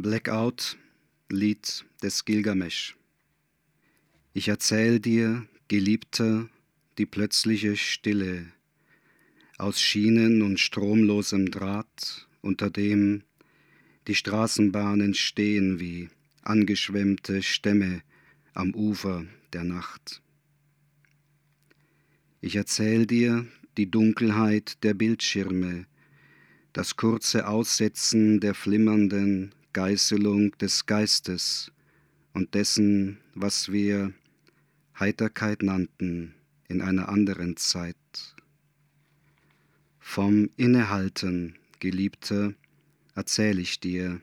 Blackout, Lied des Gilgamesch. Ich erzähl dir, Geliebter, die plötzliche Stille aus Schienen und stromlosem Draht, unter dem die Straßenbahnen stehen wie angeschwemmte Stämme am Ufer der Nacht. Ich erzähl dir die Dunkelheit der Bildschirme, das kurze Aussetzen der flimmernden Geißelung des Geistes und dessen, was wir Heiterkeit nannten in einer anderen Zeit. Vom Innehalten, Geliebter, erzähl ich dir,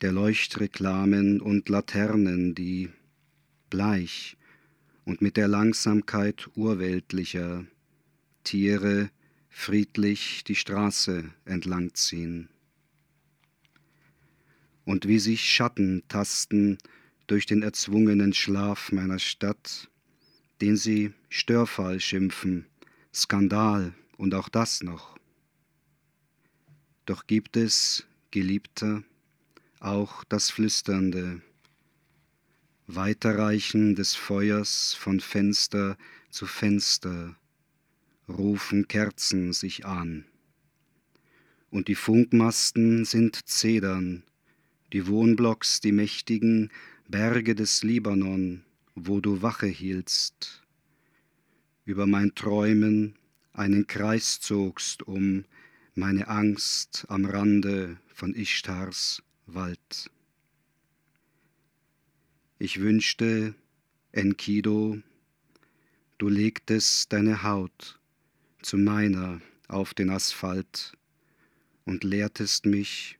der Leuchtreklamen und Laternen, die bleich und mit der Langsamkeit urweltlicher Tiere friedlich die Straße entlangziehen. Und wie sich Schatten tasten durch den erzwungenen Schlaf meiner Stadt, den sie Störfall schimpfen, Skandal und auch das noch. Doch gibt es, Geliebter, auch das Flüsternde, Weiterreichen des Feuers von Fenster zu Fenster, rufen Kerzen sich an. Und die Funkmasten sind Zedern, die Wohnblocks die mächtigen Berge des Libanon, wo du Wache hieltst, über mein Träumen einen Kreis zogst um meine Angst am Rande von Ishtars Wald. Ich wünschte, Enkido, du legtest deine Haut zu meiner auf den Asphalt und lehrtest mich,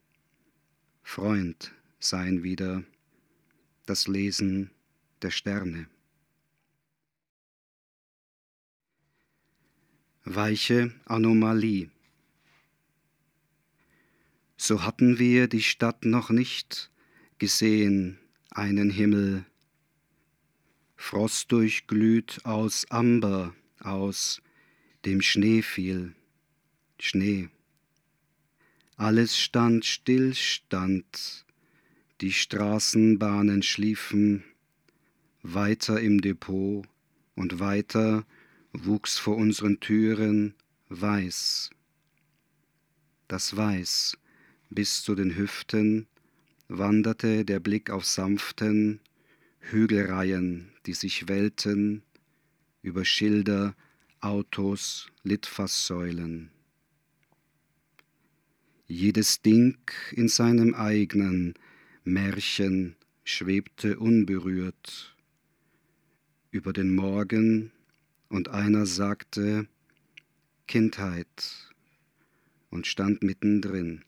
Freund sein wieder, das Lesen der Sterne. Weiche Anomalie. So hatten wir die Stadt noch nicht gesehen, einen Himmel, Frost durchglüht aus Amber, aus dem Schnee fiel, Schnee. Alles stand still, stand, die Straßenbahnen schliefen, weiter im Depot und weiter wuchs vor unseren Türen Weiß. Das Weiß bis zu den Hüften wanderte der Blick auf sanften Hügelreihen, die sich wellten über Schilder Autos, Litfaßsäulen. Jedes Ding in seinem eigenen Märchen schwebte unberührt über den Morgen und einer sagte Kindheit und stand mittendrin.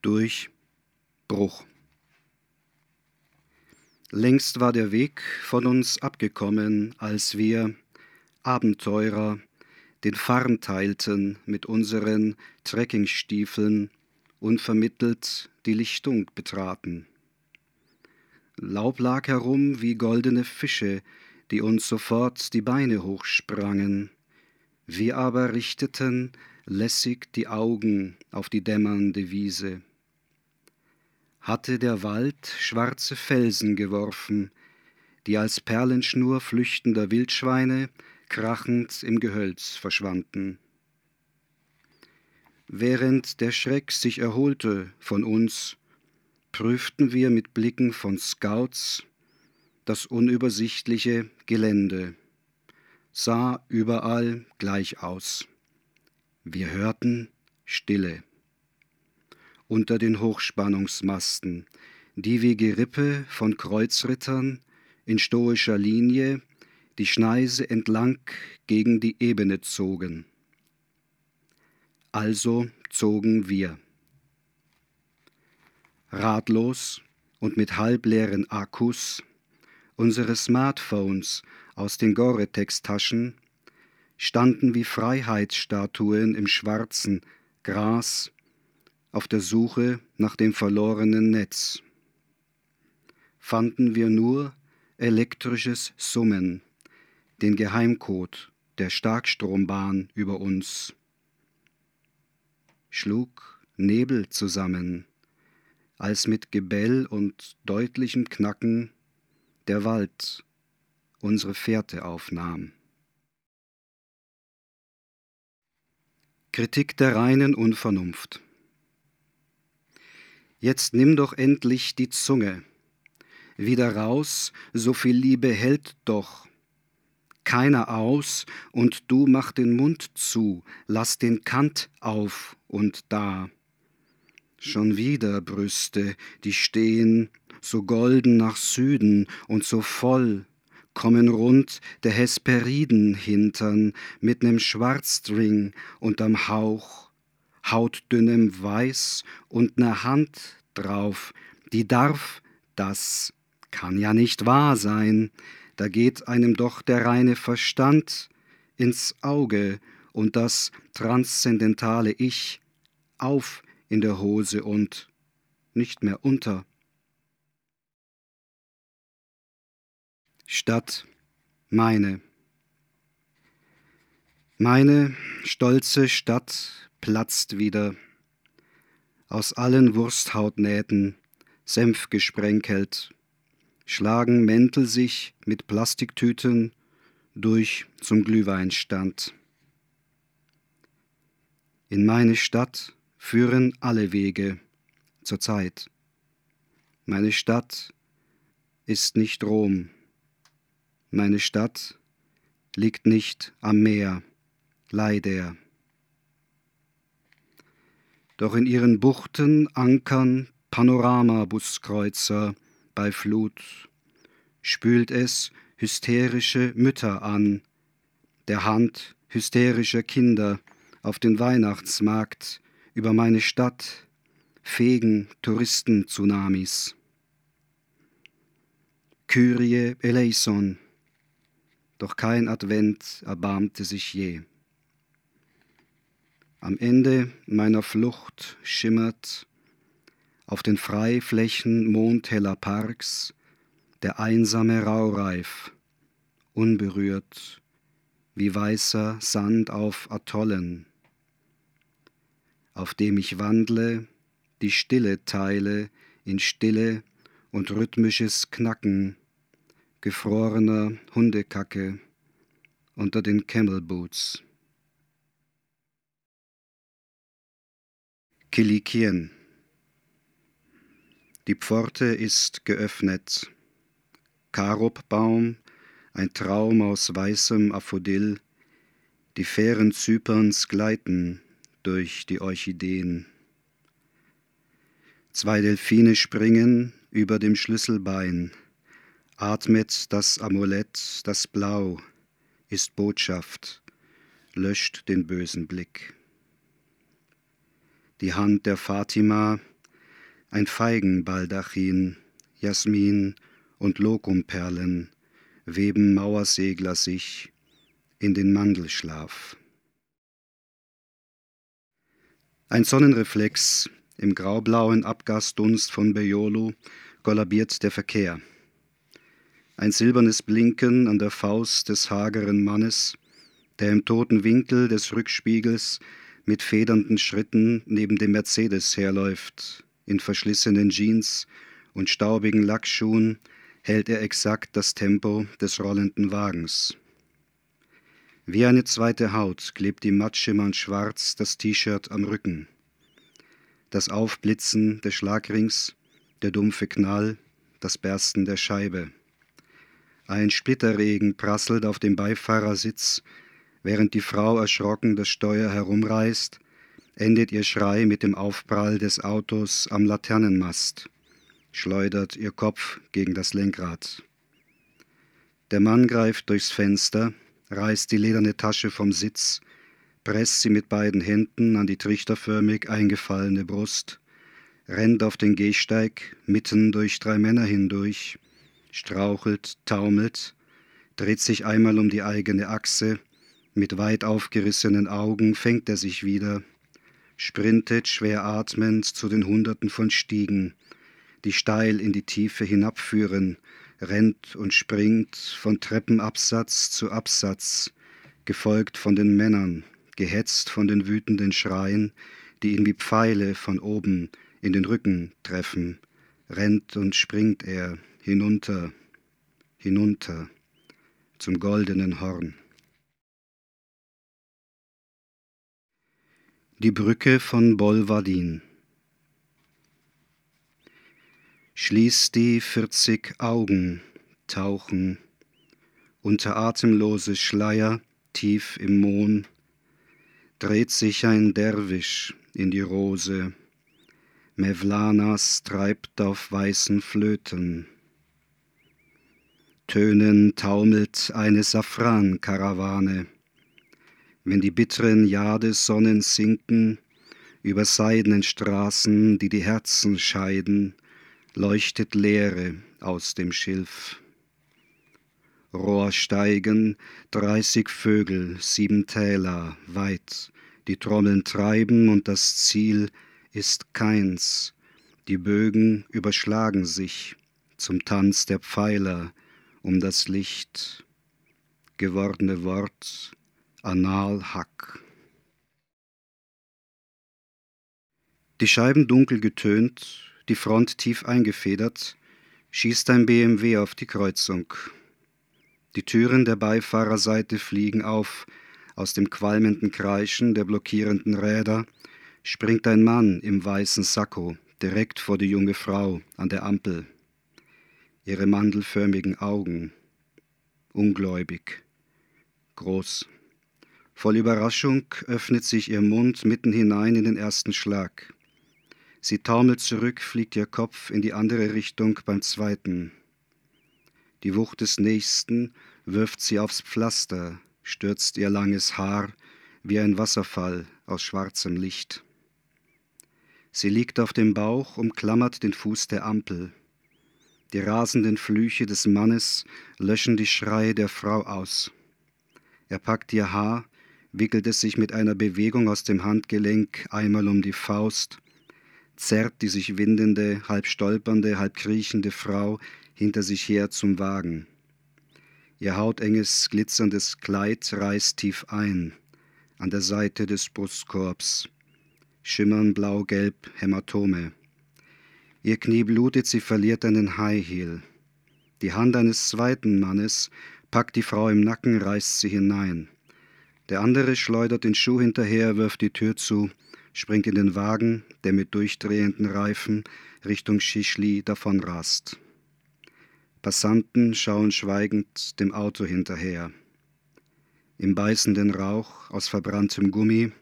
Durchbruch. Längst war der Weg von uns abgekommen, als wir, Abenteurer, den Farn teilten mit unseren Trekkingstiefeln, unvermittelt die Lichtung betraten. Laub lag herum wie goldene Fische, die uns sofort die Beine hochsprangen. Wir aber richteten lässig die Augen auf die dämmernde Wiese hatte der Wald schwarze Felsen geworfen, die als Perlenschnur flüchtender Wildschweine krachend im Gehölz verschwanden. Während der Schreck sich erholte von uns, prüften wir mit Blicken von Scouts das unübersichtliche Gelände, sah überall gleich aus. Wir hörten Stille unter den Hochspannungsmasten, die wie Gerippe von Kreuzrittern in stoischer Linie die Schneise entlang gegen die Ebene zogen. Also zogen wir. Ratlos und mit halbleeren Akkus unsere Smartphones aus den Gore-Tex-Taschen standen wie Freiheitsstatuen im schwarzen Gras auf der Suche nach dem verlorenen Netz. Fanden wir nur elektrisches Summen, den Geheimcode der Starkstrombahn über uns. Schlug Nebel zusammen, als mit Gebell und deutlichem Knacken der Wald unsere Fährte aufnahm. Kritik der reinen Unvernunft. Jetzt nimm doch endlich die Zunge wieder raus, so viel Liebe hält doch keiner aus, und du mach den Mund zu, lass den Kant auf und da. Schon wieder Brüste, die stehen so golden nach Süden und so voll, kommen rund der Hesperiden hintern mit nem Schwarzstring unterm Hauch, hautdünnem Weiß und ner Hand drauf, die darf, das kann ja nicht wahr sein, da geht einem doch der reine Verstand ins Auge und das transzendentale Ich auf in der Hose und nicht mehr unter. Stadt meine. Meine stolze Stadt platzt wieder, aus allen Wursthautnähten, Senf gesprenkelt, schlagen Mäntel sich mit Plastiktüten durch zum Glühweinstand. In meine Stadt führen alle Wege zur Zeit. Meine Stadt ist nicht Rom. Meine Stadt liegt nicht am Meer, leider. Doch in ihren Buchten ankern Panoramabusskreuzer bei Flut, spült es hysterische Mütter an, der Hand hysterischer Kinder auf den Weihnachtsmarkt über meine Stadt fegen Touristen-Tsunamis. Kyrie eleison, doch kein Advent erbarmte sich je. Am Ende meiner Flucht schimmert auf den Freiflächen mondheller Parks der einsame Raureif, unberührt wie weißer Sand auf Atollen, auf dem ich wandle, die Stille teile in Stille und rhythmisches Knacken gefrorener Hundekacke unter den Camelboots. Kilikien die Pforte ist geöffnet. Karobbaum, ein Traum aus weißem Aphodil, die Fähren Zyperns gleiten durch die Orchideen. Zwei Delfine springen über dem Schlüsselbein, atmet das Amulett, das Blau ist Botschaft, löscht den bösen Blick. Die Hand der Fatima ein Feigenbaldachin, Jasmin und Lokumperlen weben Mauersegler sich in den Mandelschlaf. Ein Sonnenreflex im graublauen Abgasdunst von Bejolo kollabiert der Verkehr. Ein silbernes Blinken an der Faust des hageren Mannes, der im toten Winkel des Rückspiegels mit federnden Schritten neben dem Mercedes herläuft, in verschlissenen Jeans und staubigen Lackschuhen hält er exakt das Tempo des rollenden Wagens. Wie eine zweite Haut klebt ihm mattschimmernd schwarz das T-Shirt am Rücken. Das Aufblitzen des Schlagrings, der dumpfe Knall, das Bersten der Scheibe. Ein Splitterregen prasselt auf dem Beifahrersitz, während die Frau erschrocken das Steuer herumreißt endet ihr Schrei mit dem Aufprall des Autos am Laternenmast, schleudert ihr Kopf gegen das Lenkrad. Der Mann greift durchs Fenster, reißt die lederne Tasche vom Sitz, presst sie mit beiden Händen an die trichterförmig eingefallene Brust, rennt auf den Gehsteig mitten durch drei Männer hindurch, strauchelt, taumelt, dreht sich einmal um die eigene Achse, mit weit aufgerissenen Augen fängt er sich wieder, sprintet schwer atmend zu den Hunderten von Stiegen, die steil in die Tiefe hinabführen, rennt und springt von Treppenabsatz zu Absatz, gefolgt von den Männern, gehetzt von den wütenden Schreien, die ihn wie Pfeile von oben in den Rücken treffen, rennt und springt er hinunter, hinunter zum goldenen Horn. Die Brücke von Bolvadin. Schließ die vierzig Augen, tauchen unter atemlose Schleier tief im Mohn, dreht sich ein Derwisch in die Rose, Mevlanas treibt auf weißen Flöten. Tönen taumelt eine Safrankarawane. Wenn die bitteren Jadesonnen sinken, über seidenen Straßen, die die Herzen scheiden, leuchtet Leere aus dem Schilf. Rohr steigen, dreißig Vögel, sieben Täler weit, die Trommeln treiben und das Ziel ist keins, die Bögen überschlagen sich zum Tanz der Pfeiler um das Licht, gewordene Wort, Anal Hack. Die Scheiben dunkel getönt, die Front tief eingefedert, schießt ein BMW auf die Kreuzung. Die Türen der Beifahrerseite fliegen auf, aus dem qualmenden Kreischen der blockierenden Räder springt ein Mann im weißen Sakko direkt vor die junge Frau an der Ampel. Ihre mandelförmigen Augen, ungläubig, groß. Voll Überraschung öffnet sich ihr Mund mitten hinein in den ersten Schlag. Sie taumelt zurück, fliegt ihr Kopf in die andere Richtung beim zweiten. Die Wucht des Nächsten wirft sie aufs Pflaster, stürzt ihr langes Haar wie ein Wasserfall aus schwarzem Licht. Sie liegt auf dem Bauch, umklammert den Fuß der Ampel. Die rasenden Flüche des Mannes löschen die Schreie der Frau aus. Er packt ihr Haar, wickelt es sich mit einer Bewegung aus dem Handgelenk einmal um die Faust, zerrt die sich windende, halb stolpernde, halb kriechende Frau hinter sich her zum Wagen. Ihr hautenges, glitzerndes Kleid reißt tief ein, an der Seite des Brustkorbs schimmern blau-gelb Hämatome. Ihr Knie blutet, sie verliert einen High Heel. Die Hand eines zweiten Mannes packt die Frau im Nacken, reißt sie hinein. Der andere schleudert den Schuh hinterher, wirft die Tür zu, springt in den Wagen, der mit durchdrehenden Reifen Richtung Schischli davonrast. Passanten schauen schweigend dem Auto hinterher. Im beißenden Rauch aus verbranntem Gummi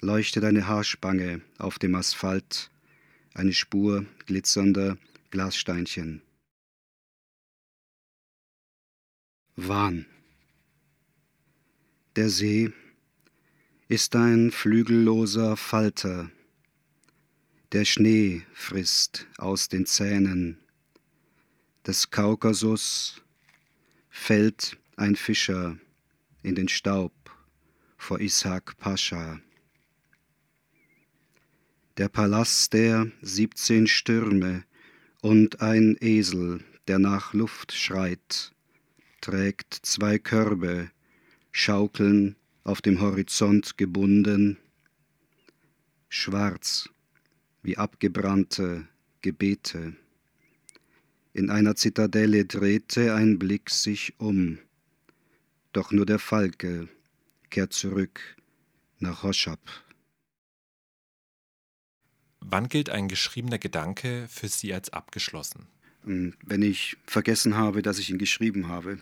leuchtet eine Haarspange auf dem Asphalt, eine Spur glitzernder Glassteinchen. Wahn. Der See ist ein flügelloser Falter. Der Schnee frisst aus den Zähnen. Des Kaukasus fällt ein Fischer in den Staub vor Ishak Pascha der Palast der siebzehn Stürme und ein Esel, der nach Luft schreit, trägt zwei Körbe, schaukeln auf dem Horizont gebunden, schwarz wie abgebrannte Gebete. In einer Zitadelle drehte ein Blick sich um, doch nur der Falke kehrt zurück nach Hoschab. Wann gilt ein geschriebener Gedanke für Sie als abgeschlossen? Ähm, wenn ich vergessen habe, dass ich ihn geschrieben habe.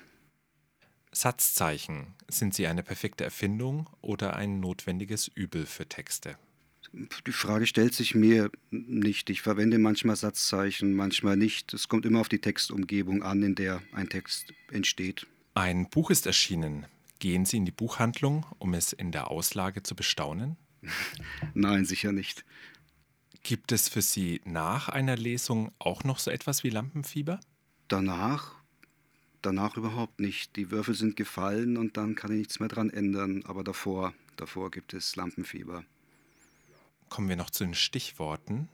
Satzzeichen, sind sie eine perfekte Erfindung oder ein notwendiges Übel für Texte? Die Frage stellt sich mir nicht. Ich verwende manchmal Satzzeichen, manchmal nicht. Es kommt immer auf die Textumgebung an, in der ein Text entsteht. Ein Buch ist erschienen. Gehen Sie in die Buchhandlung, um es in der Auslage zu bestaunen? Nein, sicher nicht. Gibt es für Sie nach einer Lesung auch noch so etwas wie Lampenfieber? Danach? Danach überhaupt nicht. Die Würfel sind gefallen und dann kann ich nichts mehr dran ändern. Aber davor, davor gibt es Lampenfieber. Kommen wir noch zu den Stichworten.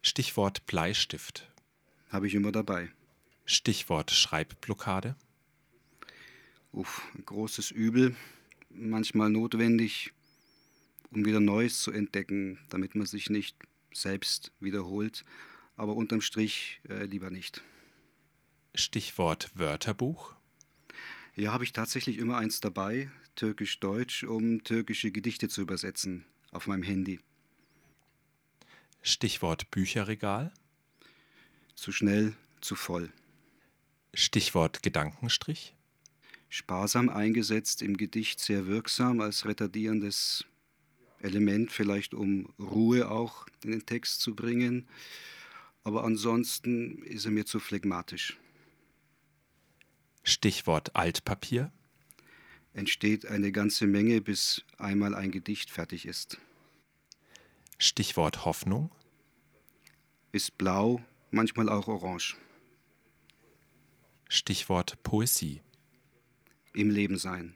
Stichwort Bleistift. Habe ich immer dabei. Stichwort Schreibblockade. Uff, ein großes Übel. Manchmal notwendig, um wieder Neues zu entdecken, damit man sich nicht selbst wiederholt. Aber unterm Strich äh, lieber nicht. Stichwort Wörterbuch. Ja, habe ich tatsächlich immer eins dabei, türkisch-deutsch, um türkische Gedichte zu übersetzen auf meinem Handy. Stichwort Bücherregal. Zu schnell, zu voll. Stichwort Gedankenstrich. Sparsam eingesetzt im Gedicht, sehr wirksam als retardierendes Element, vielleicht um Ruhe auch in den Text zu bringen. Aber ansonsten ist er mir zu phlegmatisch. Stichwort Altpapier. Entsteht eine ganze Menge, bis einmal ein Gedicht fertig ist. Stichwort Hoffnung. Ist blau, manchmal auch orange. Stichwort Poesie. Im Leben sein.